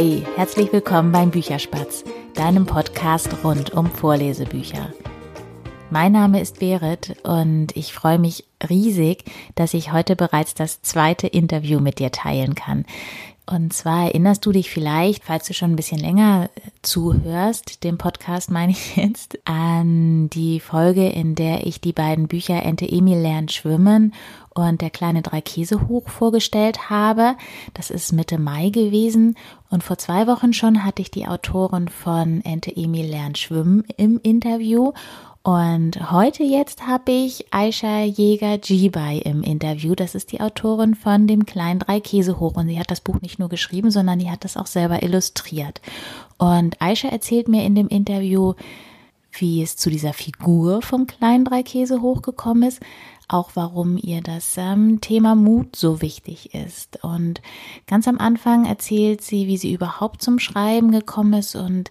Hey, herzlich willkommen beim Bücherspatz, deinem Podcast rund um Vorlesebücher. Mein Name ist Berit und ich freue mich riesig, dass ich heute bereits das zweite Interview mit dir teilen kann. Und zwar erinnerst du dich vielleicht, falls du schon ein bisschen länger zuhörst, dem Podcast meine ich jetzt, an die Folge, in der ich die beiden Bücher Ente Emil lernt schwimmen und der kleine drei Käse hoch vorgestellt habe. Das ist Mitte Mai gewesen und vor zwei Wochen schon hatte ich die Autorin von Ente Emil lernt schwimmen im Interview und heute jetzt habe ich Aisha Jäger-Jibai im Interview. Das ist die Autorin von dem kleinen Drei Käse hoch. Und sie hat das Buch nicht nur geschrieben, sondern die hat das auch selber illustriert. Und Aisha erzählt mir in dem Interview, wie es zu dieser Figur vom kleinen Drei Käse hochgekommen ist, auch warum ihr das ähm, Thema Mut so wichtig ist. Und ganz am Anfang erzählt sie, wie sie überhaupt zum Schreiben gekommen ist und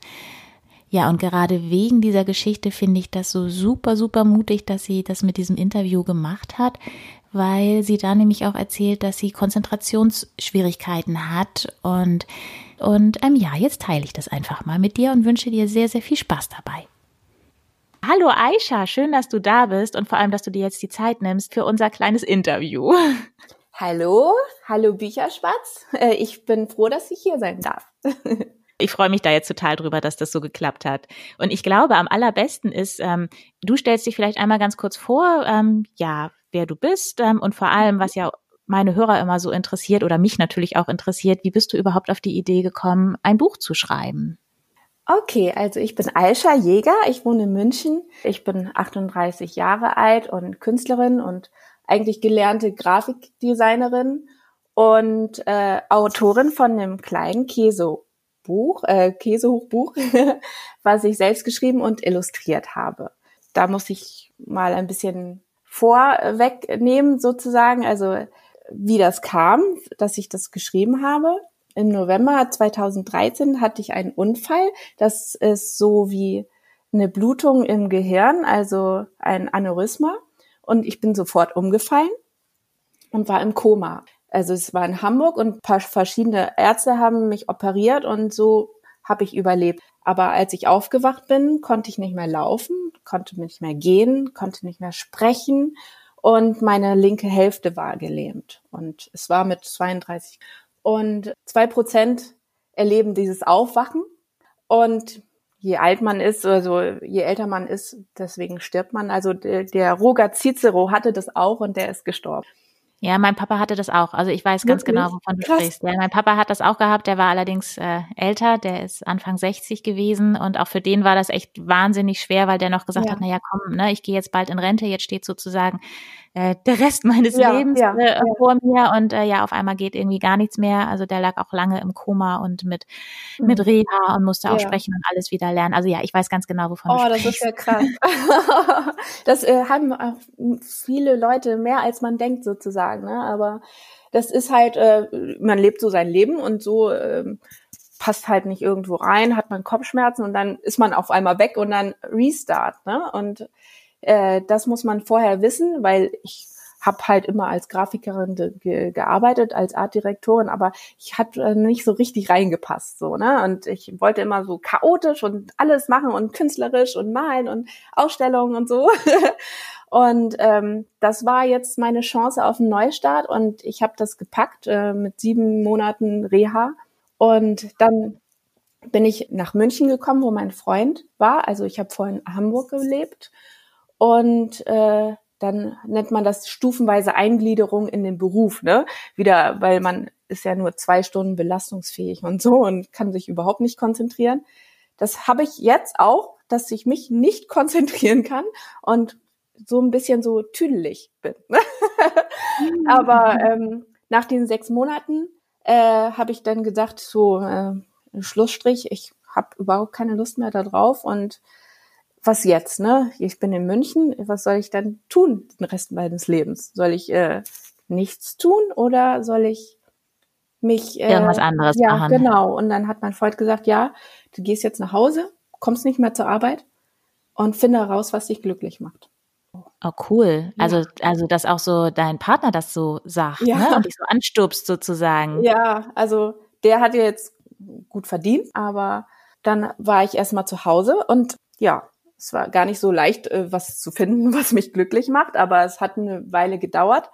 ja, und gerade wegen dieser Geschichte finde ich das so super, super mutig, dass sie das mit diesem Interview gemacht hat, weil sie da nämlich auch erzählt, dass sie Konzentrationsschwierigkeiten hat und und ähm, ja, jetzt teile ich das einfach mal mit dir und wünsche dir sehr, sehr viel Spaß dabei. Hallo Aisha, schön, dass du da bist und vor allem, dass du dir jetzt die Zeit nimmst für unser kleines Interview. Hallo, hallo Bücherspatz. Äh, ich bin froh, dass ich hier sein darf. Ich freue mich da jetzt total drüber, dass das so geklappt hat. Und ich glaube, am allerbesten ist, ähm, du stellst dich vielleicht einmal ganz kurz vor, ähm, ja, wer du bist ähm, und vor allem, was ja meine Hörer immer so interessiert oder mich natürlich auch interessiert, wie bist du überhaupt auf die Idee gekommen, ein Buch zu schreiben? Okay, also ich bin Aisha Jäger, ich wohne in München, ich bin 38 Jahre alt und Künstlerin und eigentlich gelernte Grafikdesignerin und äh, Autorin von dem kleinen Käse Buch, äh, Käsehochbuch, was ich selbst geschrieben und illustriert habe. Da muss ich mal ein bisschen vorwegnehmen sozusagen, also wie das kam, dass ich das geschrieben habe. Im November 2013 hatte ich einen Unfall. Das ist so wie eine Blutung im Gehirn, also ein Aneurysma. Und ich bin sofort umgefallen und war im Koma. Also es war in Hamburg und paar verschiedene Ärzte haben mich operiert und so habe ich überlebt. Aber als ich aufgewacht bin, konnte ich nicht mehr laufen, konnte nicht mehr gehen, konnte nicht mehr sprechen und meine linke Hälfte war gelähmt. Und es war mit 32. Und zwei Prozent erleben dieses Aufwachen. Und je alt man ist, also je älter man ist, deswegen stirbt man. Also der, Roger Cicero hatte das auch und der ist gestorben. Ja, mein Papa hatte das auch. Also ich weiß ganz Wirklich? genau, wovon du Krass. sprichst. Ja, mein Papa hat das auch gehabt. Der war allerdings äh, älter. Der ist Anfang 60 gewesen und auch für den war das echt wahnsinnig schwer, weil der noch gesagt ja. hat, na ja, komm, ne, ich gehe jetzt bald in Rente. Jetzt steht sozusagen äh, der Rest meines ja, Lebens ja, äh, vor mir und äh, ja, auf einmal geht irgendwie gar nichts mehr. Also der lag auch lange im Koma und mit mhm. mit Reha und musste auch sprechen und alles wieder lernen. Also ja, ich weiß ganz genau, wovon oh, du sprichst. Oh, das ist ja krass. das äh, haben auch viele Leute mehr als man denkt sozusagen, ne? Aber das ist halt, äh, man lebt so sein Leben und so äh, passt halt nicht irgendwo rein, hat man Kopfschmerzen und dann ist man auf einmal weg und dann Restart, ne? Und äh, das muss man vorher wissen, weil ich habe halt immer als Grafikerin ge gearbeitet, als Artdirektorin, aber ich hatte äh, nicht so richtig reingepasst, so, ne? Und ich wollte immer so chaotisch und alles machen und künstlerisch und malen und Ausstellungen und so. und ähm, das war jetzt meine Chance auf einen Neustart und ich habe das gepackt äh, mit sieben Monaten Reha. Und dann bin ich nach München gekommen, wo mein Freund war. Also ich habe vorhin in Hamburg gelebt und äh, dann nennt man das stufenweise Eingliederung in den Beruf, ne? Wieder, weil man ist ja nur zwei Stunden belastungsfähig und so und kann sich überhaupt nicht konzentrieren. Das habe ich jetzt auch, dass ich mich nicht konzentrieren kann und so ein bisschen so tüdelig bin. Aber ähm, nach den sechs Monaten äh, habe ich dann gesagt, so äh, Schlussstrich, ich habe überhaupt keine Lust mehr da drauf und was jetzt, ne? Ich bin in München, was soll ich dann tun den Rest meines Lebens? Soll ich äh, nichts tun oder soll ich mich äh, irgendwas anderes ja, machen? Ja, genau. Und dann hat mein Freund gesagt, ja, du gehst jetzt nach Hause, kommst nicht mehr zur Arbeit und finde heraus, was dich glücklich macht. Oh, cool. Ja. Also, also, dass auch so dein Partner das so sagt, ja. ne? Und dich so anstupst sozusagen. Ja, also der hat jetzt gut verdient. Aber dann war ich erstmal zu Hause und ja, es war gar nicht so leicht, äh, was zu finden, was mich glücklich macht, aber es hat eine Weile gedauert.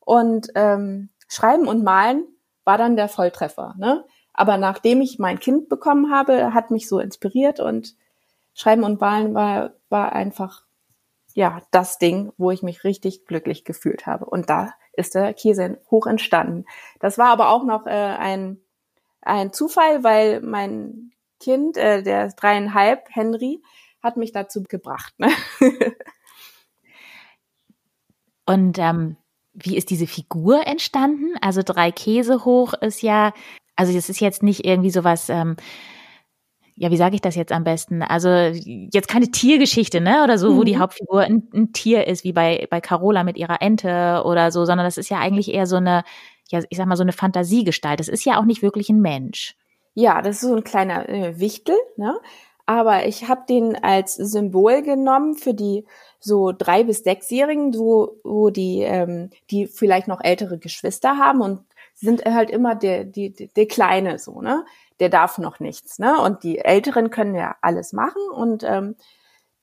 Und ähm, Schreiben und Malen war dann der Volltreffer. Ne? Aber nachdem ich mein Kind bekommen habe, hat mich so inspiriert und Schreiben und Malen war, war einfach ja das Ding, wo ich mich richtig glücklich gefühlt habe. Und da ist der Käse hoch entstanden. Das war aber auch noch äh, ein, ein Zufall, weil mein Kind, äh, der ist dreieinhalb, Henry, hat mich dazu gebracht. Ne? Und ähm, wie ist diese Figur entstanden? Also drei Käse hoch ist ja, also es ist jetzt nicht irgendwie sowas, ähm, ja, wie sage ich das jetzt am besten? Also jetzt keine Tiergeschichte, ne? Oder so, mhm. wo die mhm. Hauptfigur ein, ein, Tier ist, wie bei, bei Carola mit ihrer Ente oder so, sondern das ist ja eigentlich eher so eine, ja, ich sag mal, so eine Fantasiegestalt. Das ist ja auch nicht wirklich ein Mensch. Ja, das ist so ein kleiner äh, Wichtel, ne? Aber ich habe den als Symbol genommen für die so drei bis sechsjährigen, wo, wo die, ähm, die vielleicht noch ältere Geschwister haben und sind halt immer der, die, der Kleine so, ne? Der darf noch nichts, ne? Und die Älteren können ja alles machen und ähm,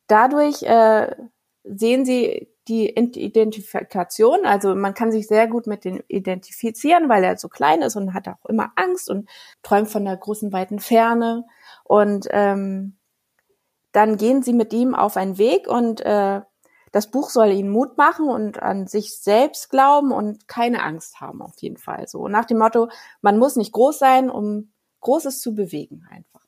dadurch äh, sehen sie die Identifikation, also man kann sich sehr gut mit dem identifizieren, weil er so klein ist und hat auch immer Angst und träumt von der großen weiten Ferne. Und ähm, dann gehen sie mit ihm auf einen Weg und äh, das Buch soll ihnen Mut machen und an sich selbst glauben und keine Angst haben, auf jeden Fall. So nach dem Motto, man muss nicht groß sein, um Großes zu bewegen einfach.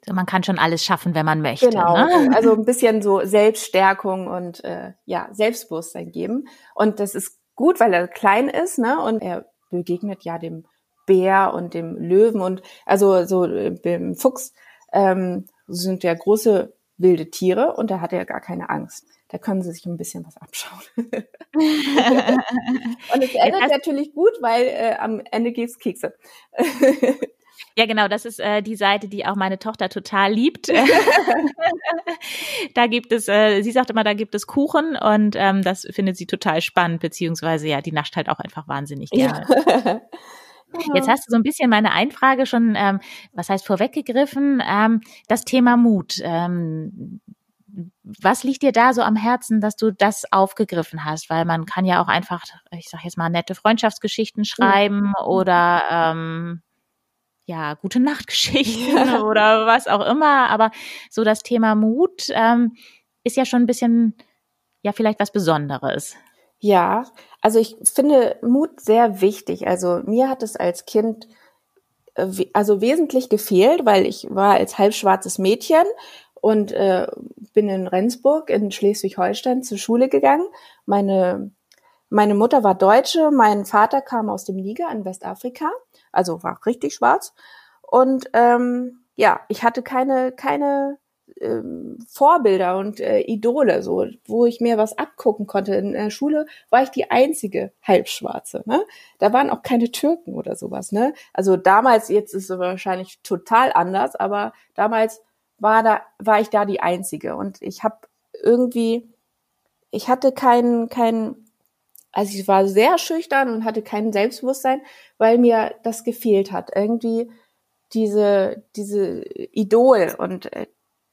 Also man kann schon alles schaffen, wenn man möchte. Genau, ne? also ein bisschen so Selbststärkung und äh, ja Selbstbewusstsein geben. Und das ist gut, weil er klein ist, ne? Und er begegnet ja dem Bär und dem Löwen und also so äh, dem Fuchs ähm, sind ja große wilde Tiere und da hat er gar keine Angst. Da können sie sich ein bisschen was abschauen. und es endet natürlich gut, weil äh, am Ende gibt's Kekse. Ja, genau, das ist äh, die Seite, die auch meine Tochter total liebt. da gibt es, äh, sie sagt immer, da gibt es Kuchen und ähm, das findet sie total spannend, beziehungsweise ja, die nascht halt auch einfach wahnsinnig gerne. Ja. Jetzt hast du so ein bisschen meine Einfrage schon, ähm, was heißt vorweggegriffen, ähm, das Thema Mut. Ähm, was liegt dir da so am Herzen, dass du das aufgegriffen hast? Weil man kann ja auch einfach, ich sag jetzt mal, nette Freundschaftsgeschichten schreiben mhm. oder ähm, ja, gute Nachtgeschichten ja. oder was auch immer. Aber so das Thema Mut ähm, ist ja schon ein bisschen, ja, vielleicht was Besonderes. Ja, also ich finde Mut sehr wichtig. Also mir hat es als Kind äh, also wesentlich gefehlt, weil ich war als halbschwarzes Mädchen und äh, bin in Rendsburg in Schleswig-Holstein zur Schule gegangen. Meine meine Mutter war Deutsche, mein Vater kam aus dem Niger in Westafrika, also war richtig schwarz. Und ähm, ja, ich hatte keine keine ähm, Vorbilder und äh, Idole, so, wo ich mir was abgucken konnte. In der Schule war ich die einzige Halbschwarze. Ne? Da waren auch keine Türken oder sowas. Ne? Also damals, jetzt ist es wahrscheinlich total anders, aber damals war da war ich da die einzige und ich habe irgendwie, ich hatte keinen keinen also ich war sehr schüchtern und hatte kein Selbstbewusstsein, weil mir das gefehlt hat. Irgendwie diese, diese Idol und äh,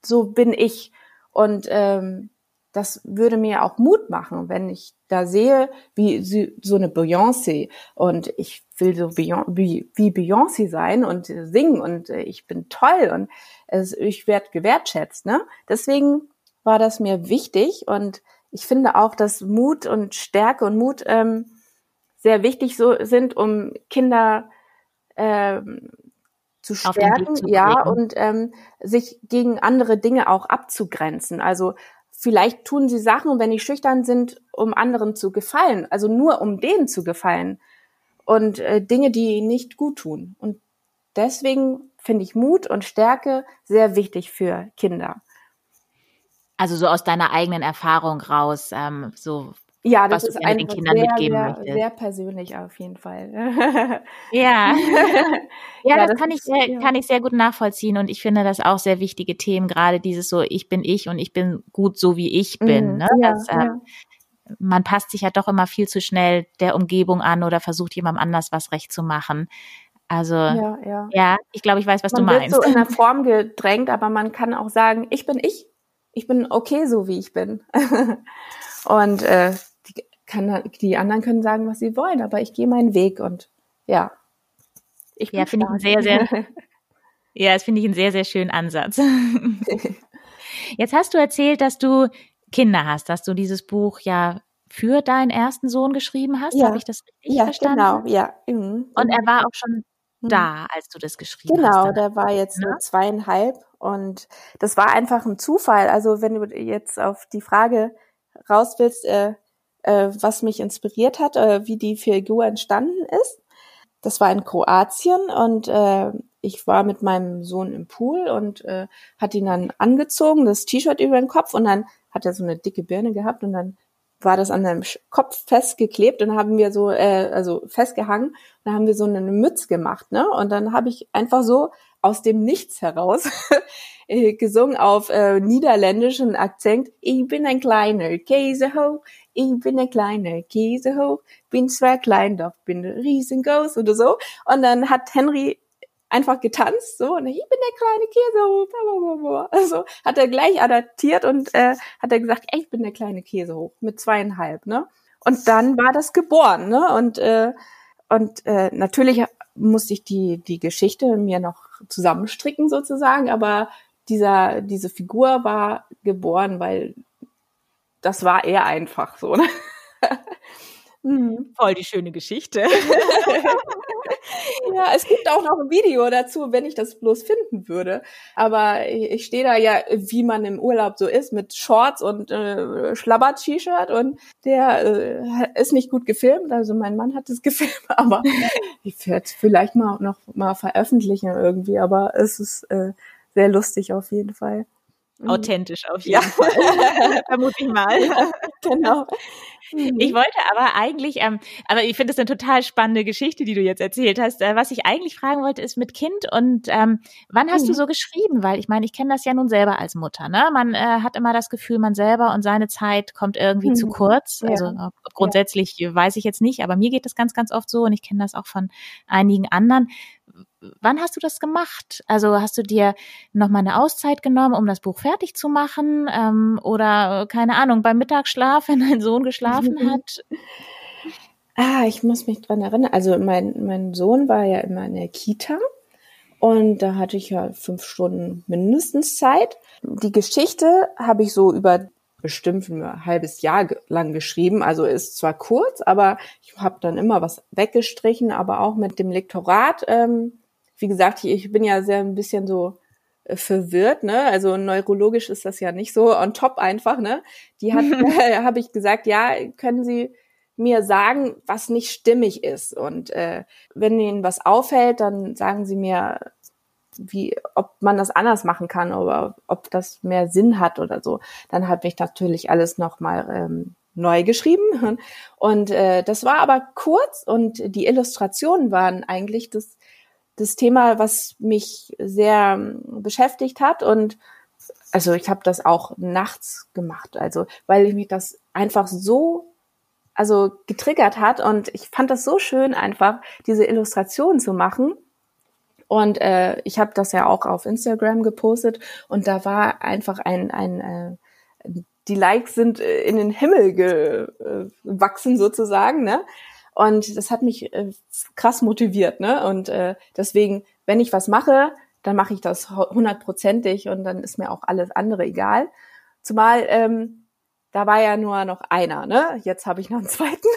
so bin ich. Und ähm, das würde mir auch Mut machen, wenn ich da sehe, wie so eine Beyoncé und ich will so wie, wie Beyoncé sein und singen und äh, ich bin toll und es, ich werde gewertschätzt. Ne? Deswegen war das mir wichtig und ich finde auch, dass Mut und Stärke und Mut ähm, sehr wichtig so sind, um Kinder ähm, zu stärken, zu ja, und ähm, sich gegen andere Dinge auch abzugrenzen. Also vielleicht tun sie Sachen, wenn die schüchtern sind, um anderen zu gefallen, also nur um denen zu gefallen und äh, Dinge, die nicht gut tun. Und deswegen finde ich Mut und Stärke sehr wichtig für Kinder. Also so aus deiner eigenen Erfahrung raus, ähm, so ja, das ist einfach den Kindern sehr, sehr, möchtest. sehr persönlich auf jeden Fall. ja. ja, ja, das, das kann ich sehr, ja. kann ich sehr gut nachvollziehen und ich finde das auch sehr wichtige Themen, gerade dieses so, ich bin ich und ich bin gut so wie ich bin. Mhm. Ne? Ja, das, äh, man passt sich ja doch immer viel zu schnell der Umgebung an oder versucht jemandem anders was recht zu machen. Also ja, ja. ja ich glaube, ich weiß, was man du meinst. Man wird so in einer Form gedrängt, aber man kann auch sagen, ich bin ich. Ich bin okay, so wie ich bin. und äh, die, kann, die anderen können sagen, was sie wollen, aber ich gehe meinen Weg und ja. Ich ja, finde ich einen sehr, sehr, ja, das finde ich einen sehr, sehr schönen Ansatz. Jetzt hast du erzählt, dass du Kinder hast, dass du dieses Buch ja für deinen ersten Sohn geschrieben hast. Ja. Habe ich das richtig ja, verstanden? Genau, ja. Mhm. Und er war auch schon mhm. Da, als du das geschrieben genau, hast. Genau, der war jetzt nur zweieinhalb und das war einfach ein Zufall. Also wenn du jetzt auf die Frage raus willst, äh, äh, was mich inspiriert hat, äh, wie die Figur entstanden ist, das war in Kroatien und äh, ich war mit meinem Sohn im Pool und äh, hat ihn dann angezogen, das T-Shirt über den Kopf und dann hat er so eine dicke Birne gehabt und dann war das an seinem Kopf festgeklebt und haben wir so, äh, also festgehangen, dann haben wir so eine Mütze gemacht, ne? Und dann habe ich einfach so aus dem Nichts heraus äh, gesungen auf äh, niederländischen Akzent. Ich bin ein kleiner Käsehoch, ich bin ein kleiner Käsehoch, bin zwar klein, doch bin riesengroß oder so. Und dann hat Henry einfach getanzt, so, und ich bin der kleine Käsehoch, also hat er gleich adaptiert und äh, hat er gesagt, ich bin der kleine Käsehoch mit zweieinhalb, ne? Und dann war das geboren, ne? Und äh, und äh, natürlich musste ich die die Geschichte mir noch zusammenstricken sozusagen, aber dieser diese Figur war geboren, weil das war eher einfach so. Ne? Mhm. Voll die schöne Geschichte. ja, es gibt auch noch ein Video dazu, wenn ich das bloß finden würde. Aber ich, stehe da ja, wie man im Urlaub so ist, mit Shorts und äh, Schlabber-T-Shirt und der äh, ist nicht gut gefilmt. Also mein Mann hat es gefilmt, aber ich werde es vielleicht mal noch mal veröffentlichen irgendwie. Aber es ist äh, sehr lustig auf jeden Fall. Mhm. Authentisch auf jeden ja. Fall. Vermute ich mal. genau. Ich wollte aber eigentlich, ähm, aber ich finde es eine total spannende Geschichte, die du jetzt erzählt hast. Äh, was ich eigentlich fragen wollte, ist mit Kind und ähm, wann hast mhm. du so geschrieben? Weil ich meine, ich kenne das ja nun selber als Mutter. Ne? Man äh, hat immer das Gefühl, man selber und seine Zeit kommt irgendwie mhm. zu kurz. Ja. Also grundsätzlich ja. weiß ich jetzt nicht, aber mir geht das ganz, ganz oft so und ich kenne das auch von einigen anderen wann hast du das gemacht? Also hast du dir nochmal eine Auszeit genommen, um das Buch fertig zu machen? Ähm, oder keine Ahnung, beim Mittagsschlaf, wenn dein Sohn geschlafen hat? Ah, ich muss mich dran erinnern. Also mein, mein Sohn war ja immer in der Kita und da hatte ich ja fünf Stunden mindestens Zeit. Die Geschichte habe ich so über bestimmt ein halbes Jahr lang geschrieben. Also ist zwar kurz, aber ich habe dann immer was weggestrichen, aber auch mit dem Lektorat ähm, wie gesagt, ich bin ja sehr ein bisschen so äh, verwirrt, ne? Also neurologisch ist das ja nicht so on top einfach, ne? Die hat, äh, habe ich gesagt, ja, können Sie mir sagen, was nicht stimmig ist und äh, wenn Ihnen was auffällt, dann sagen Sie mir, wie, ob man das anders machen kann oder ob das mehr Sinn hat oder so. Dann habe ich natürlich alles nochmal ähm, neu geschrieben. Und äh, das war aber kurz und die Illustrationen waren eigentlich das das Thema, was mich sehr ähm, beschäftigt hat. Und also ich habe das auch nachts gemacht, also weil ich mich das einfach so also getriggert hat. Und ich fand das so schön einfach diese Illustrationen zu machen und äh, ich habe das ja auch auf Instagram gepostet und da war einfach ein ein äh, die Likes sind äh, in den Himmel gewachsen sozusagen, ne? Und das hat mich äh, krass motiviert, ne? Und äh, deswegen, wenn ich was mache, dann mache ich das hundertprozentig und dann ist mir auch alles andere egal. Zumal ähm, da war ja nur noch einer, ne? Jetzt habe ich noch einen zweiten.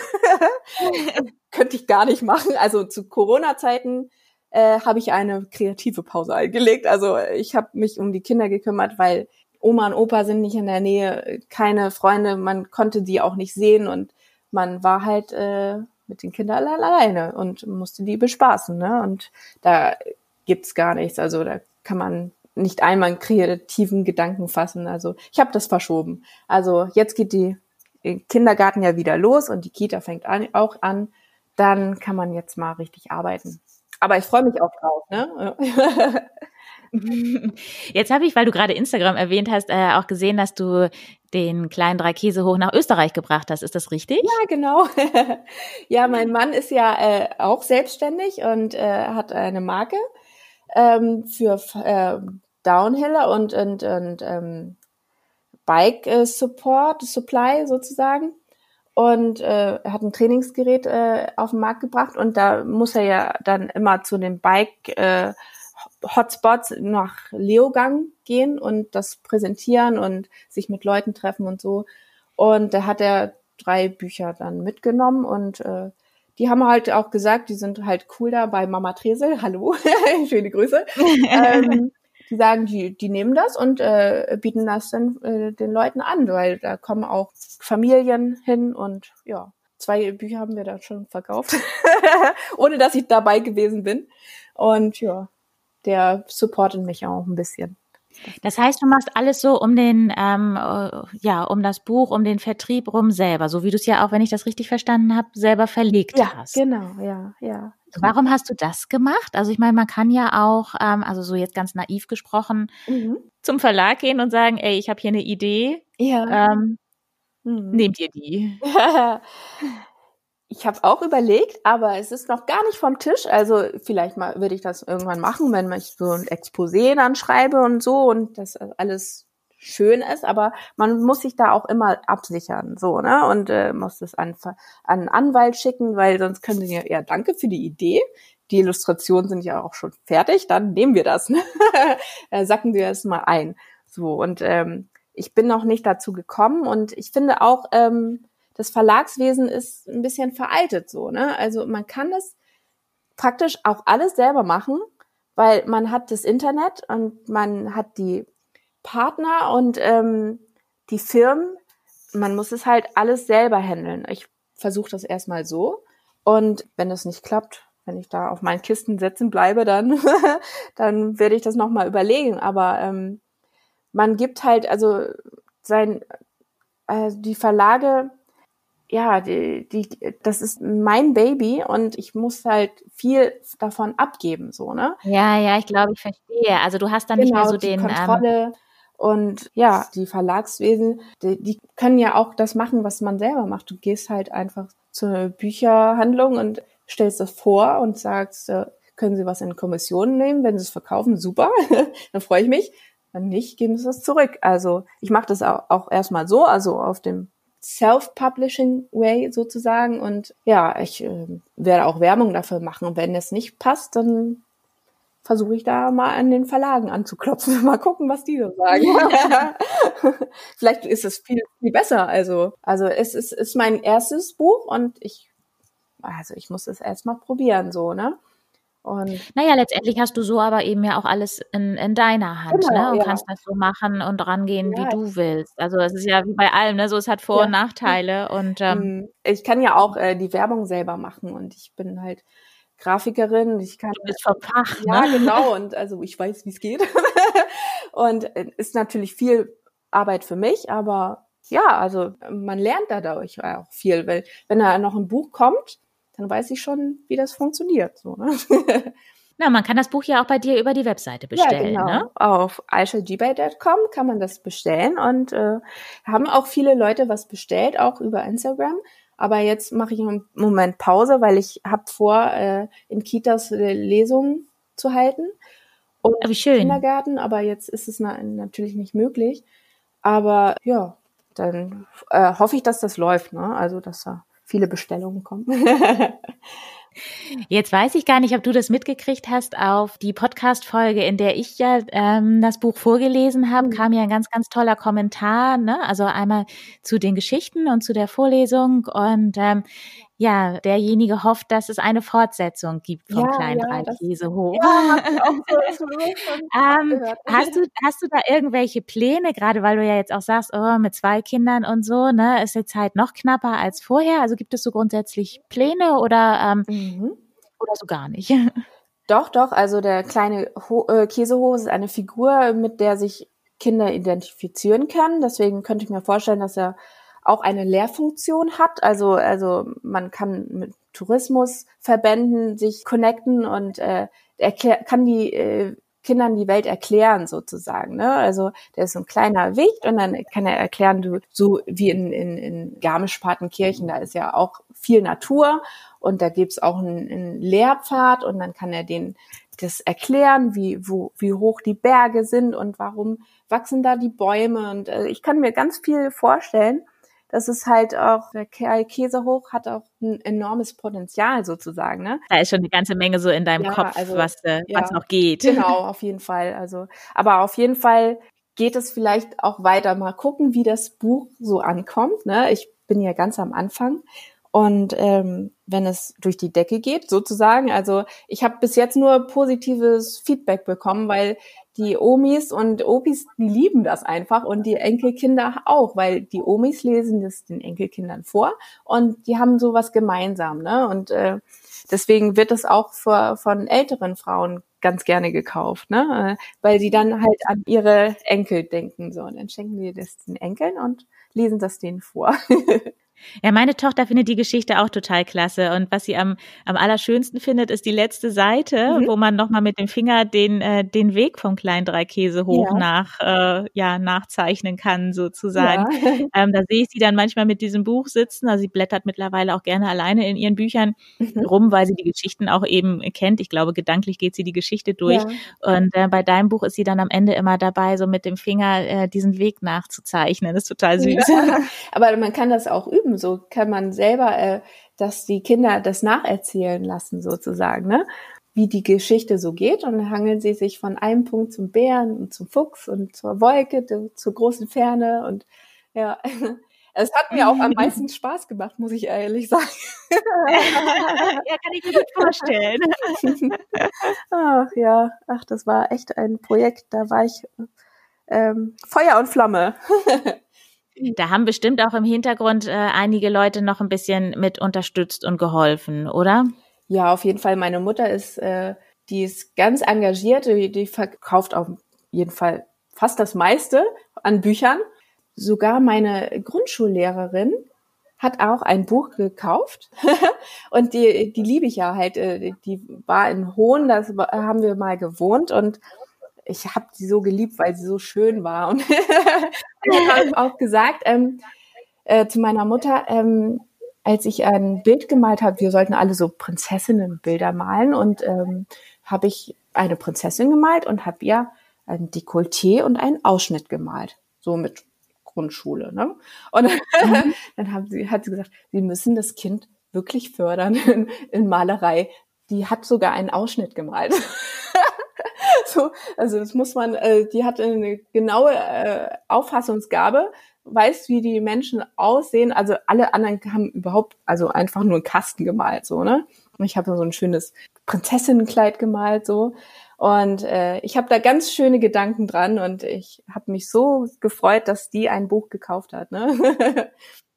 Könnte ich gar nicht machen. Also zu Corona-Zeiten äh, habe ich eine kreative Pause eingelegt. Also ich habe mich um die Kinder gekümmert, weil Oma und Opa sind nicht in der Nähe, keine Freunde, man konnte die auch nicht sehen und man war halt äh, mit den Kindern alleine und musste die bespaßen. Ne? Und da gibt's gar nichts. Also da kann man nicht einmal einen kreativen Gedanken fassen. Also ich habe das verschoben. Also jetzt geht die Kindergarten ja wieder los und die Kita fängt an, auch an. Dann kann man jetzt mal richtig arbeiten. Aber ich freue mich auch drauf. Ne? Jetzt habe ich, weil du gerade Instagram erwähnt hast, äh, auch gesehen, dass du den kleinen drei Käse hoch nach Österreich gebracht hast. Ist das richtig? Ja, genau. ja, mein Mann ist ja äh, auch selbstständig und äh, hat eine Marke ähm, für äh, Downhiller und, und, und ähm, Bike äh, Support, Supply sozusagen. Und äh, er hat ein Trainingsgerät äh, auf den Markt gebracht und da muss er ja dann immer zu den Bike äh, Hotspots nach Leogang gehen und das präsentieren und sich mit Leuten treffen und so. Und da hat er drei Bücher dann mitgenommen und äh, die haben halt auch gesagt, die sind halt cool da bei Mama Tresel. Hallo, schöne Grüße. ähm, die sagen, die, die nehmen das und äh, bieten das dann äh, den Leuten an, weil da kommen auch Familien hin und ja, zwei Bücher haben wir da schon verkauft, ohne dass ich dabei gewesen bin. Und ja, der supportet mich auch ein bisschen. Das heißt, du machst alles so um den, ähm, äh, ja, um das Buch, um den Vertrieb rum selber, so wie du es ja auch, wenn ich das richtig verstanden habe, selber verlegt ja, hast. Genau, ja, ja. Warum hast du das gemacht? Also ich meine, man kann ja auch, ähm, also so jetzt ganz naiv gesprochen, mhm. zum Verlag gehen und sagen, ey, ich habe hier eine Idee. Ja. Ähm, mhm. Nehmt ihr die? Ich habe auch überlegt, aber es ist noch gar nicht vom Tisch. Also vielleicht mal würde ich das irgendwann machen, wenn ich so ein Exposé dann schreibe und so und das alles schön ist, aber man muss sich da auch immer absichern, so, ne? Und äh, muss das an, an einen Anwalt schicken, weil sonst können sie ja, ja, danke für die Idee. Die Illustrationen sind ja auch schon fertig, dann nehmen wir das, ne? Äh, sacken wir es mal ein. So, und ähm, ich bin noch nicht dazu gekommen und ich finde auch, ähm, das Verlagswesen ist ein bisschen veraltet so, ne? Also man kann das praktisch auch alles selber machen, weil man hat das Internet und man hat die Partner und ähm, die Firmen. Man muss es halt alles selber handeln. Ich versuche das erstmal so und wenn es nicht klappt, wenn ich da auf meinen Kisten sitzen bleibe, dann dann werde ich das noch mal überlegen. Aber ähm, man gibt halt also sein äh, die Verlage ja, die, die, das ist mein Baby und ich muss halt viel davon abgeben, so, ne? Ja, ja, ich glaube, ich verstehe. Also du hast dann genau, nicht mehr genau, so die den Kontrolle ähm, und ja, die Verlagswesen, die, die können ja auch das machen, was man selber macht. Du gehst halt einfach zur Bücherhandlung und stellst das vor und sagst, äh, können Sie was in Kommission nehmen? Wenn Sie es verkaufen, super, dann freue ich mich. Wenn nicht, geben Sie es zurück. Also ich mache das auch, auch erstmal so, also auf dem Self-Publishing Way sozusagen. Und ja, ich äh, werde auch Werbung dafür machen. Und wenn es nicht passt, dann versuche ich da mal an den Verlagen anzuklopfen. Mal gucken, was die so sagen. Vielleicht ist es viel, viel besser. Also, also es ist, ist mein erstes Buch und ich, also ich muss es erstmal probieren, so, ne? Und naja, letztendlich hast du so aber eben ja auch alles in, in deiner Hand, genau, ne? Und ja. kannst das so machen und rangehen, ja. wie du willst. Also es ist ja wie bei allem, ne? So es hat Vor- ja. und Nachteile. Und ähm, hm. ich kann ja auch äh, die Werbung selber machen und ich bin halt Grafikerin. Ich kann. Du bist vom Fach, Ja, ne? genau. Und also ich weiß, wie es geht. und äh, ist natürlich viel Arbeit für mich, aber ja, also man lernt dadurch auch viel, weil wenn da noch ein Buch kommt, dann weiß ich schon, wie das funktioniert. So, ne? Na, man kann das Buch ja auch bei dir über die Webseite bestellen. Ja, genau. Ne? Auf aishagibay.com kann man das bestellen und äh, haben auch viele Leute was bestellt, auch über Instagram. Aber jetzt mache ich im Moment Pause, weil ich habe vor, äh, in Kitas äh, Lesungen zu halten und Wie schön. Kindergärten. Aber jetzt ist es na natürlich nicht möglich. Aber ja, dann äh, hoffe ich, dass das läuft. Ne? Also dass da viele Bestellungen kommen. Jetzt weiß ich gar nicht, ob du das mitgekriegt hast. Auf die Podcast-Folge, in der ich ja ähm, das Buch vorgelesen habe, mhm. kam ja ein ganz, ganz toller Kommentar. Ne? Also einmal zu den Geschichten und zu der Vorlesung. Und ähm, ja, derjenige hofft, dass es eine Fortsetzung gibt vom ja, kleinen ja, Dreikäsehof. Ja, so, ähm, hast du hast du da irgendwelche Pläne, gerade weil du ja jetzt auch sagst, oh, mit zwei Kindern und so, ne, ist die Zeit noch knapper als vorher? Also gibt es so grundsätzlich Pläne oder ähm, mhm. oder so gar nicht? Doch, doch. Also der kleine Ho äh, Käsehof ist eine Figur, mit der sich Kinder identifizieren können. Deswegen könnte ich mir vorstellen, dass er auch eine Lehrfunktion hat. Also, also man kann mit Tourismusverbänden sich connecten und äh, er kann die äh, Kindern die Welt erklären sozusagen. Ne? Also der ist so ein kleiner Wicht und dann kann er erklären, du, so wie in, in, in Garmisch-Partenkirchen, da ist ja auch viel Natur und da gibt's auch einen, einen Lehrpfad und dann kann er den das erklären, wie, wo, wie hoch die Berge sind und warum wachsen da die Bäume. Und äh, ich kann mir ganz viel vorstellen. Das ist halt auch, der Käse hoch hat auch ein enormes Potenzial sozusagen. Ne? Da ist schon eine ganze Menge so in deinem Ja, Kopf, also, was, äh, ja. was noch geht. Genau, auf jeden Fall. Also, aber auf jeden Fall geht es vielleicht auch weiter. Mal gucken, wie das Buch so ankommt. Ne? Ich bin ja ganz am Anfang. Und ähm, wenn es durch die Decke geht, sozusagen, also ich habe bis jetzt nur positives Feedback bekommen, weil die Omis und Opis, die lieben das einfach und die Enkelkinder auch, weil die Omis lesen das den Enkelkindern vor und die haben sowas gemeinsam, ne? Und äh, deswegen wird es auch für, von älteren Frauen ganz gerne gekauft, ne? Äh, Weil die dann halt an ihre Enkel denken so und dann schenken die das den Enkeln und lesen das denen vor. Ja, meine Tochter findet die Geschichte auch total klasse. Und was sie am, am allerschönsten findet, ist die letzte Seite, Mhm. wo man nochmal mit dem Finger den, äh, den Weg vom kleinen Dreikäse hoch Ja. nach, äh, ja, nachzeichnen kann, sozusagen. Ja. Ähm, da sehe ich sie dann manchmal mit diesem Buch sitzen. Also sie blättert mittlerweile auch gerne alleine in ihren Büchern Mhm. rum, weil sie die Geschichten auch eben kennt. Ich glaube, gedanklich geht sie die Geschichte durch. Ja. Und äh, bei deinem Buch ist sie dann am Ende immer dabei, so mit dem Finger äh, diesen Weg nachzuzeichnen. Das ist total süß. Aber man kann das auch üben. So kann man selber, äh, dass die Kinder das nacherzählen lassen, sozusagen, ne? Wie die Geschichte so geht. Und dann hangeln sie sich von einem Punkt zum Bären und zum Fuchs und zur Wolke, zur großen Ferne. Und ja, es hat mir auch am meisten Spaß gemacht, muss ich ehrlich sagen. ja, kann ich mir gut vorstellen. Ach ja, ach, das war echt ein Projekt. Da war ich ähm, Feuer und Flamme. Da haben bestimmt auch im Hintergrund äh, einige Leute noch ein bisschen mit unterstützt und geholfen, oder? Ja, auf jeden Fall. Meine Mutter ist, äh, die ist ganz engagiert. Die, die verkauft auf jeden Fall fast das meiste an Büchern. Sogar meine Grundschullehrerin hat auch ein Buch gekauft und die, die liebe ich ja halt. äh, Die war in Hohn, das war- haben wir mal gewohnt und ich habe sie so geliebt, weil sie so schön war. Und ich habe auch gesagt ähm, äh, zu meiner Mutter, ähm, als ich ein Bild gemalt habe, wir sollten alle so Prinzessinnenbilder malen und ähm, habe ich eine Prinzessin gemalt und habe ihr ein Dekolleté und einen Ausschnitt gemalt, so mit Grundschule. Ne? Und dann haben sie, hat sie gesagt, sie müssen das Kind wirklich fördern in, in Malerei. Die hat sogar einen Ausschnitt gemalt. so, also das muss man, äh, die hat eine genaue äh, Auffassungsgabe, weiß, wie die Menschen aussehen. Also alle anderen haben überhaupt, also einfach nur einen Kasten gemalt, so, ne? Und ich habe so ein schönes Prinzessinnenkleid gemalt, so. Und äh, ich habe da ganz schöne Gedanken dran und ich habe mich so gefreut, dass die ein Buch gekauft hat, ne?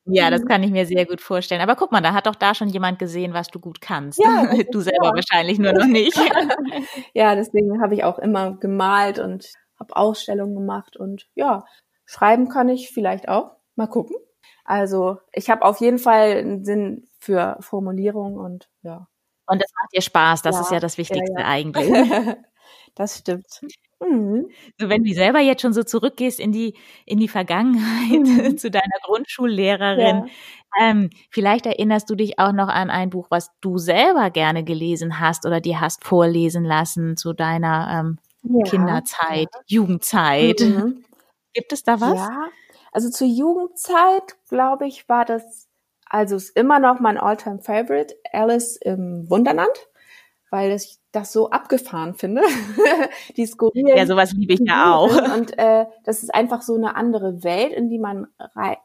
Ja, das Mhm. kann ich mir sehr gut vorstellen. Aber guck mal, da hat doch da schon jemand gesehen, was du gut kannst. Ja, das du selber wahr. wahrscheinlich nur noch nicht. ja, deswegen habe ich auch immer gemalt und habe Ausstellungen gemacht und ja, schreiben kann ich vielleicht auch. Mal gucken. Also ich habe auf jeden Fall einen Sinn für Formulierung und ja. Und es macht dir Spaß, das Ja, ist ja das Wichtigste ja. eigentlich. das stimmt. Mhm. So, wenn du selber jetzt schon so zurückgehst in die, in die Vergangenheit Mhm. zu deiner Grundschullehrerin, ähm, vielleicht erinnerst du dich auch noch an ein Buch, was du selber gerne gelesen hast oder dir hast vorlesen lassen zu deiner ähm, Ja. Kinderzeit, Jugendzeit. Mhm. Gibt es da was? Ja, also zur Jugendzeit, glaube ich, war das, also ist immer noch mein Alltime favorite Alice im Wunderland, weil ich das so abgefahren finde. die skurrilen Ja, sowas liebe ich ja auch. Und äh, das ist einfach so eine andere Welt, in die man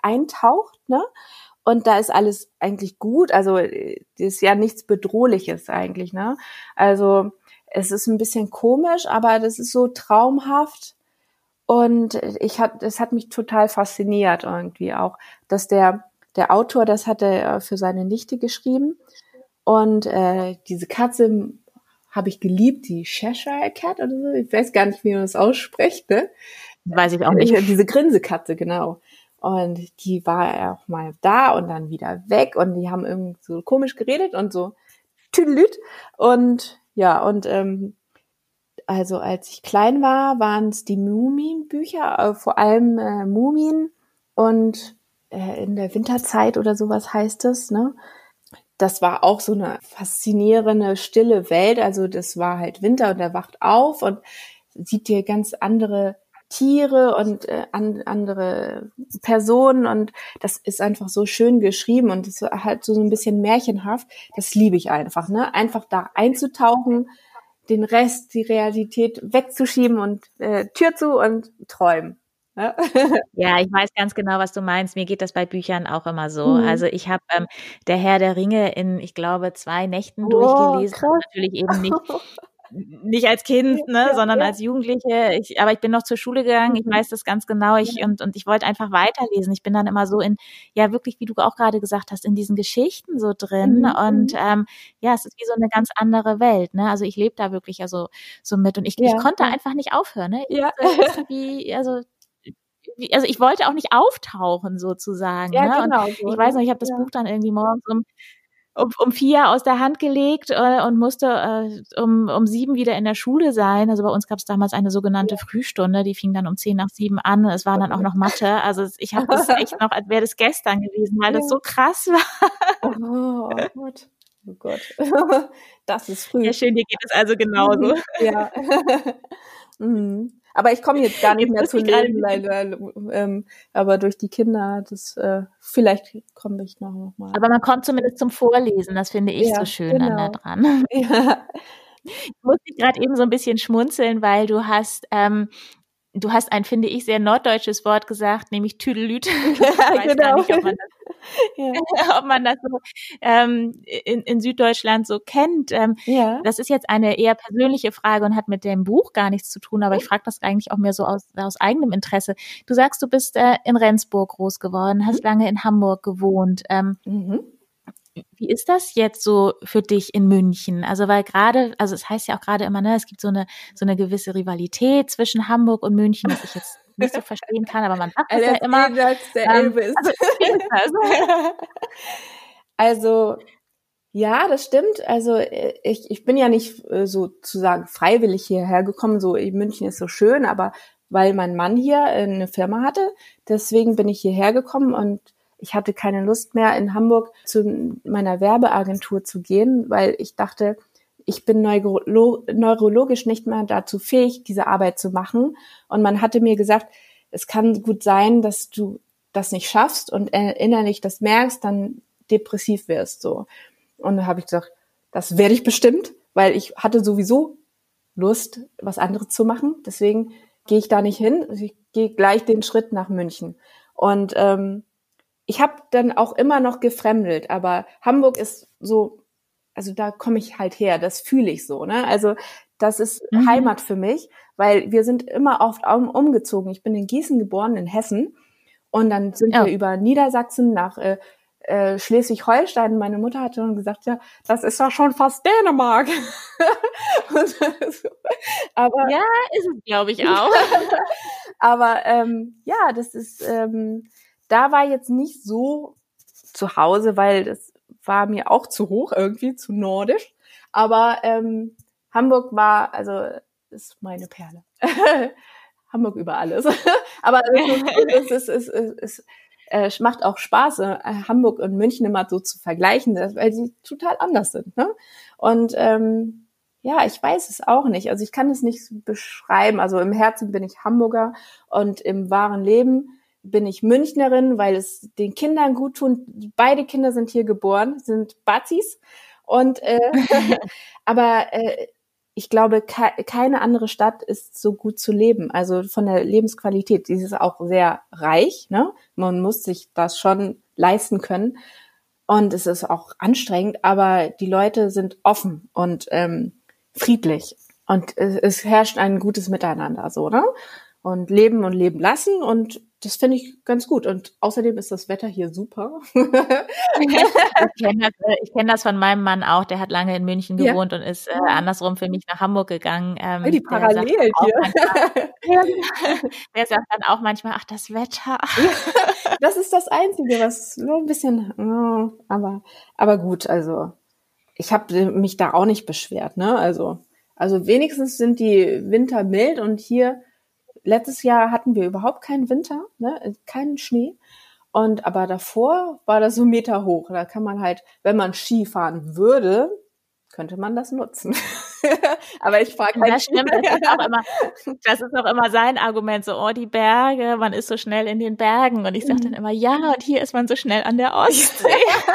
eintaucht, ne? Und da ist alles eigentlich gut. Also äh, das ist ja nichts Bedrohliches eigentlich, ne? Also es ist ein bisschen komisch, aber das ist so traumhaft. Und ich hat, es hat mich total fasziniert irgendwie auch, dass der der Autor das hatte er für seine Nichte geschrieben und äh, diese Katze habe ich geliebt, die Cheshire Cat oder so. Ich weiß gar nicht, wie man das ausspricht, ne? Weiß ich auch nicht. Diese Grinsekatze, genau. Und die war auch mal da und dann wieder weg und die haben irgendwie so komisch geredet und so tüdelüt. Und ja, und ähm, also als ich klein war, waren es die Mumienbücher, äh, vor allem äh, Mumien und äh, in der Winterzeit oder sowas heißt es, ne? Das war auch so eine faszinierende, stille Welt. Also das war halt Winter und er wacht auf und sieht dir ganz andere Tiere und äh, an, andere Personen und das ist einfach so schön geschrieben und es halt so, so ein bisschen märchenhaft. Das liebe ich einfach, ne? Einfach da einzutauchen, den Rest, die Realität wegzuschieben und äh, Tür zu und träumen. Ja. ja, ich weiß ganz genau, was du meinst. Mir geht das bei Büchern auch immer so. Mhm. Also ich habe ähm, Der Herr der Ringe in, ich glaube, zwei Nächten oh, durchgelesen. Natürlich eben nicht nicht als Kind, ne, ja, sondern ja. als Jugendliche. Ich, aber ich bin noch zur Schule gegangen. Ich mhm. weiß das ganz genau. Ich ja. und und ich wollte einfach weiterlesen. Ich bin dann immer so in ja wirklich, wie du auch gerade gesagt hast, in diesen Geschichten so drin. Mhm. Und mhm. ähm, ja, es ist wie so eine ganz andere Welt. Ne, also ich lebe da wirklich also so mit und ich, ich konnte einfach nicht aufhören. Ne, ja. wie also also ich wollte auch nicht auftauchen sozusagen. Ja, ne? genau. Und ich weiß noch, ich habe das ja. Buch dann irgendwie morgens um um, um vier aus der Hand gelegt äh, und musste äh, um, um sieben wieder in der Schule sein. Also bei uns gab es damals eine sogenannte ja. Frühstunde, die fing dann um zehn nach sieben an. Es war dann auch noch Mathe. Also ich habe das echt noch, als wäre das gestern gewesen, weil ja. das so krass war. Oh, oh Gott. Oh Gott. Das ist früh. Ja, schön, dir geht es also genauso. Ja. mhm. Aber ich komme jetzt gar nicht mehr zu lesen, leider. Ähm, aber durch die Kinder, das äh, vielleicht komme ich noch, noch mal. Aber man kommt zumindest zum Vorlesen, das finde ich ja, so schön genau. an da dran. Ja. Ich musste gerade eben so ein bisschen schmunzeln, weil du hast ähm, du hast ein, finde ich, sehr norddeutsches Wort gesagt, nämlich Tüdelüt. ich weiß genau. gar nicht, ob man das, ja. ob man das so ähm, in, in Süddeutschland so kennt. Ähm, ja. Das ist jetzt eine eher persönliche Frage und hat mit dem Buch gar nichts zu tun, aber ich frage das eigentlich auch mehr so aus, aus eigenem Interesse. Du sagst, du bist äh, in Rendsburg groß geworden, hast mhm. lange in Hamburg gewohnt. Ähm, mhm. Wie ist das jetzt so für dich in München? Also weil gerade, also es heißt ja auch gerade immer, ne, es gibt so eine so eine gewisse Rivalität zwischen Hamburg und München, was ich jetzt nicht so verstehen kann, aber man sagt es ja immer. Der ähm, Elbe ist. Also, also ja, das stimmt. Also äh, ich, ich bin ja nicht äh, sozusagen freiwillig hierher gekommen. So München ist so schön, aber weil mein Mann hier eine Firma hatte, deswegen bin ich hierher gekommen und ich hatte keine Lust mehr, in Hamburg zu meiner Werbeagentur zu gehen, weil ich dachte, ich bin neuro neurologisch nicht mehr dazu fähig, diese Arbeit zu machen. Und man hatte mir gesagt, es kann gut sein, dass du das nicht schaffst und innerlich das merkst, dann depressiv wirst so. Und da habe ich gesagt, das werde ich bestimmt, weil ich hatte sowieso Lust, was anderes zu machen. Deswegen gehe ich da nicht hin. Ich gehe gleich den Schritt nach München. Und ähm, ich habe dann auch immer noch gefremdelt, aber Hamburg ist so, also da komme ich halt her, das fühle ich so, ne? Also das ist mhm. Heimat für mich, weil wir sind immer oft um, umgezogen. Ich bin in Gießen geboren, in Hessen, und dann sind ja. wir über Niedersachsen nach äh, äh, Schleswig-Holstein. Meine Mutter hat schon gesagt, ja, das ist ja schon fast Dänemark. aber ja, ist es, glaube ich auch. aber ähm, ja, das ist ähm, da war jetzt nicht so zu Hause, weil das war mir auch zu hoch irgendwie, zu nordisch. Aber ähm, Hamburg war, also ist meine Perle. Hamburg über alles. Aber es, ist, es, es, es macht auch Spaß, äh, Hamburg und München immer so zu vergleichen, weil sie total anders sind. Ne? Und ähm, ja, ich weiß es auch nicht. Also ich kann es nicht beschreiben. Also im Herzen bin ich Hamburger und im wahren Leben bin ich Münchnerin, weil es den Kindern gut tut. Beide Kinder sind hier geboren, sind Bazis. Und äh, aber äh, ich glaube, ke keine andere Stadt ist so gut zu leben. Also von der Lebensqualität. Die ist auch sehr reich. Ne? Man muss sich das schon leisten können. Und es ist auch anstrengend, aber die Leute sind offen und ähm, friedlich. Und es, es herrscht ein gutes Miteinander, so, ne? Und leben und leben lassen. Und das finde ich ganz gut. Und außerdem ist das Wetter hier super. ich kenne das, äh, kenn das von meinem Mann auch. Der hat lange in München gewohnt ja. und ist äh, andersrum für mich nach Hamburg gegangen. Ähm, die Parallel hier. Manchmal, der sagt dann auch manchmal, ach, das Wetter. das ist das Einzige, was nur ein bisschen, oh, aber, aber gut, also ich habe mich da auch nicht beschwert, ne? Also Also wenigstens sind die Winter mild und hier letztes Jahr hatten wir überhaupt keinen Winter, ne? keinen Schnee. Und aber davor war das so Meter hoch. Da kann man halt, wenn man Ski fahren würde, könnte man das nutzen. aber ich frage halt. Das stimmt, das ist, auch immer, das ist auch immer sein Argument, so, oh, die Berge, man ist so schnell in den Bergen. Und ich sage dann mhm. immer, ja, und hier ist man so schnell an der Ostsee.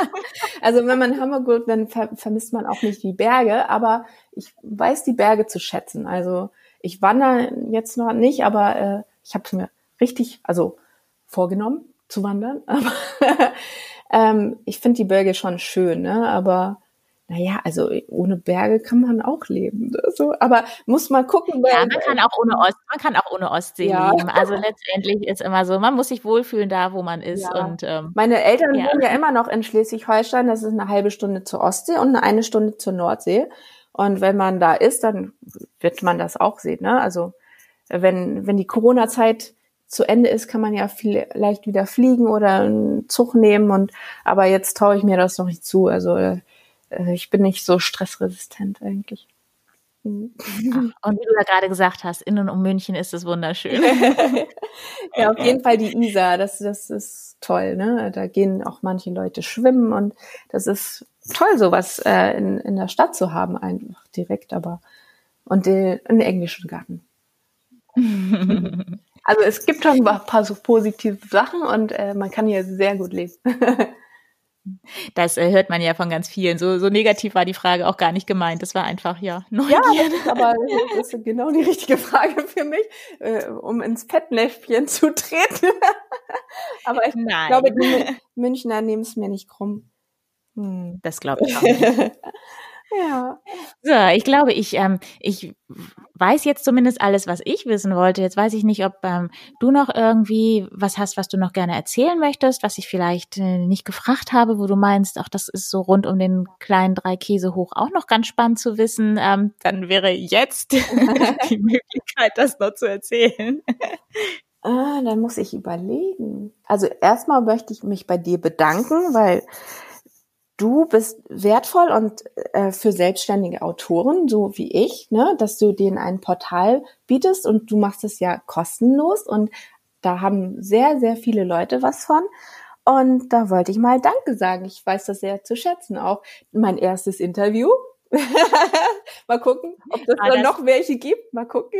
also wenn man Hamburg dann ver vermisst man auch nicht die Berge, aber ich weiß die Berge zu schätzen. Also ich wandere jetzt noch nicht, aber äh, ich habe es mir richtig, also vorgenommen zu wandern. Aber ähm, ich finde die Berge schon schön, ne? Aber naja, also ohne Berge kann man auch leben. Ne? So, aber muss mal gucken. Ja, man kann auch ohne Ost, man kann auch ohne Ostsee ja. leben. Also letztendlich ist immer so, man muss sich wohlfühlen da, wo man ist. Ja. Und ähm, meine Eltern ja. wohnen ja immer noch in Schleswig-Holstein. Das ist eine halbe Stunde zur Ostsee und eine Stunde zur Nordsee. Und wenn man da ist, dann wird man das auch sehen. Ne? Also wenn wenn die Corona-Zeit zu Ende ist, kann man ja vielleicht wieder fliegen oder einen Zug nehmen. Und aber jetzt traue ich mir das noch nicht zu. Also äh, ich bin nicht so stressresistent eigentlich. Mhm. Und wie du ja gerade gesagt hast, in und um München ist es wunderschön. ja, auf jeden Fall die Isar, das, das ist toll, ne? Da gehen auch manche Leute schwimmen und das ist toll, sowas äh, in, in der Stadt zu haben, einfach direkt, aber und den, einen englischen Garten. also es gibt schon ein paar so positive Sachen und äh, man kann hier sehr gut leben. Das äh, hört man ja von ganz vielen. So, so negativ war die Frage auch gar nicht gemeint. Das war einfach, ja, Neugierde. Ja, aber das ist genau die richtige Frage für mich, äh, um ins Fettnäpfchen zu treten. aber ich Nein. glaube, die Münchner nehmen es mir nicht krumm. Hm. Das glaube ich auch. Ja. So, ich glaube, ich, ähm, ich weiß jetzt zumindest alles, was ich wissen wollte. Jetzt weiß ich nicht, ob ähm, du noch irgendwie was hast, was du noch gerne erzählen möchtest, was ich vielleicht äh, nicht gefragt habe, wo du meinst, auch das ist so rund um den kleinen drei Käse hoch auch noch ganz spannend zu wissen. Ähm, dann wäre jetzt die Möglichkeit, das noch zu erzählen. Ah, dann muss ich überlegen. Also erstmal möchte ich mich bei dir bedanken, weil du bist wertvoll und äh, für selbstständige Autoren, so wie ich, ne, dass du denen ein Portal bietest und du machst es ja kostenlos und da haben sehr, sehr viele Leute was von. Und da wollte ich mal Danke sagen. Ich weiß das sehr zu schätzen. Auch mein erstes Interview. mal gucken, ob das, ah, noch welche gibt. Mal gucken.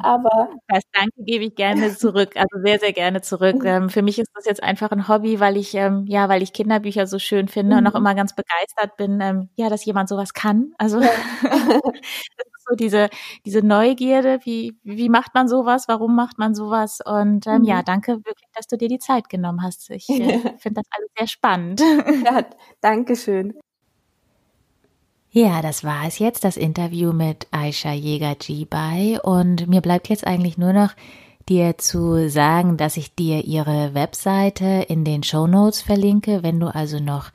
Aber das Danke gebe ich gerne zurück, also sehr, sehr gerne zurück. Mhm. Ähm, für mich ist das jetzt einfach ein Hobby, weil ich ähm, ja, weil ich Kinderbücher so schön finde mhm. und auch mhm. immer ganz begeistert bin, ähm, ja, dass jemand sowas kann. Also das ist so diese diese Neugierde, wie wie macht man sowas, warum macht man sowas? Und ähm, mhm. ja, danke wirklich, dass du dir die Zeit genommen hast. Ich äh, finde das alles sehr spannend. ja, danke schön. Ja, das war es jetzt, das Interview mit Aisha Jäger-Jibai. Und mir bleibt jetzt eigentlich nur noch dir zu sagen, dass ich dir ihre Webseite in den Show Notes verlinke, wenn du also noch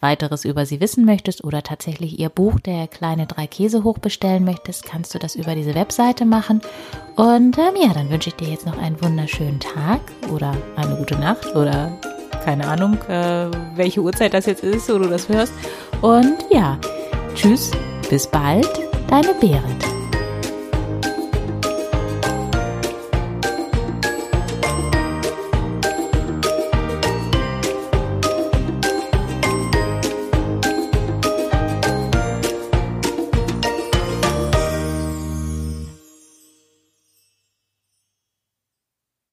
weiteres über sie wissen möchtest oder tatsächlich ihr Buch Der kleine drei Käse hochbestellen möchtest, kannst du das über diese Webseite machen. Und ähm, ja, dann wünsche ich dir jetzt noch einen wunderschönen Tag oder eine gute Nacht oder keine Ahnung, äh, welche Uhrzeit das jetzt ist, wo du das hörst. Und ja, Tschüss, bis bald, deine Berit.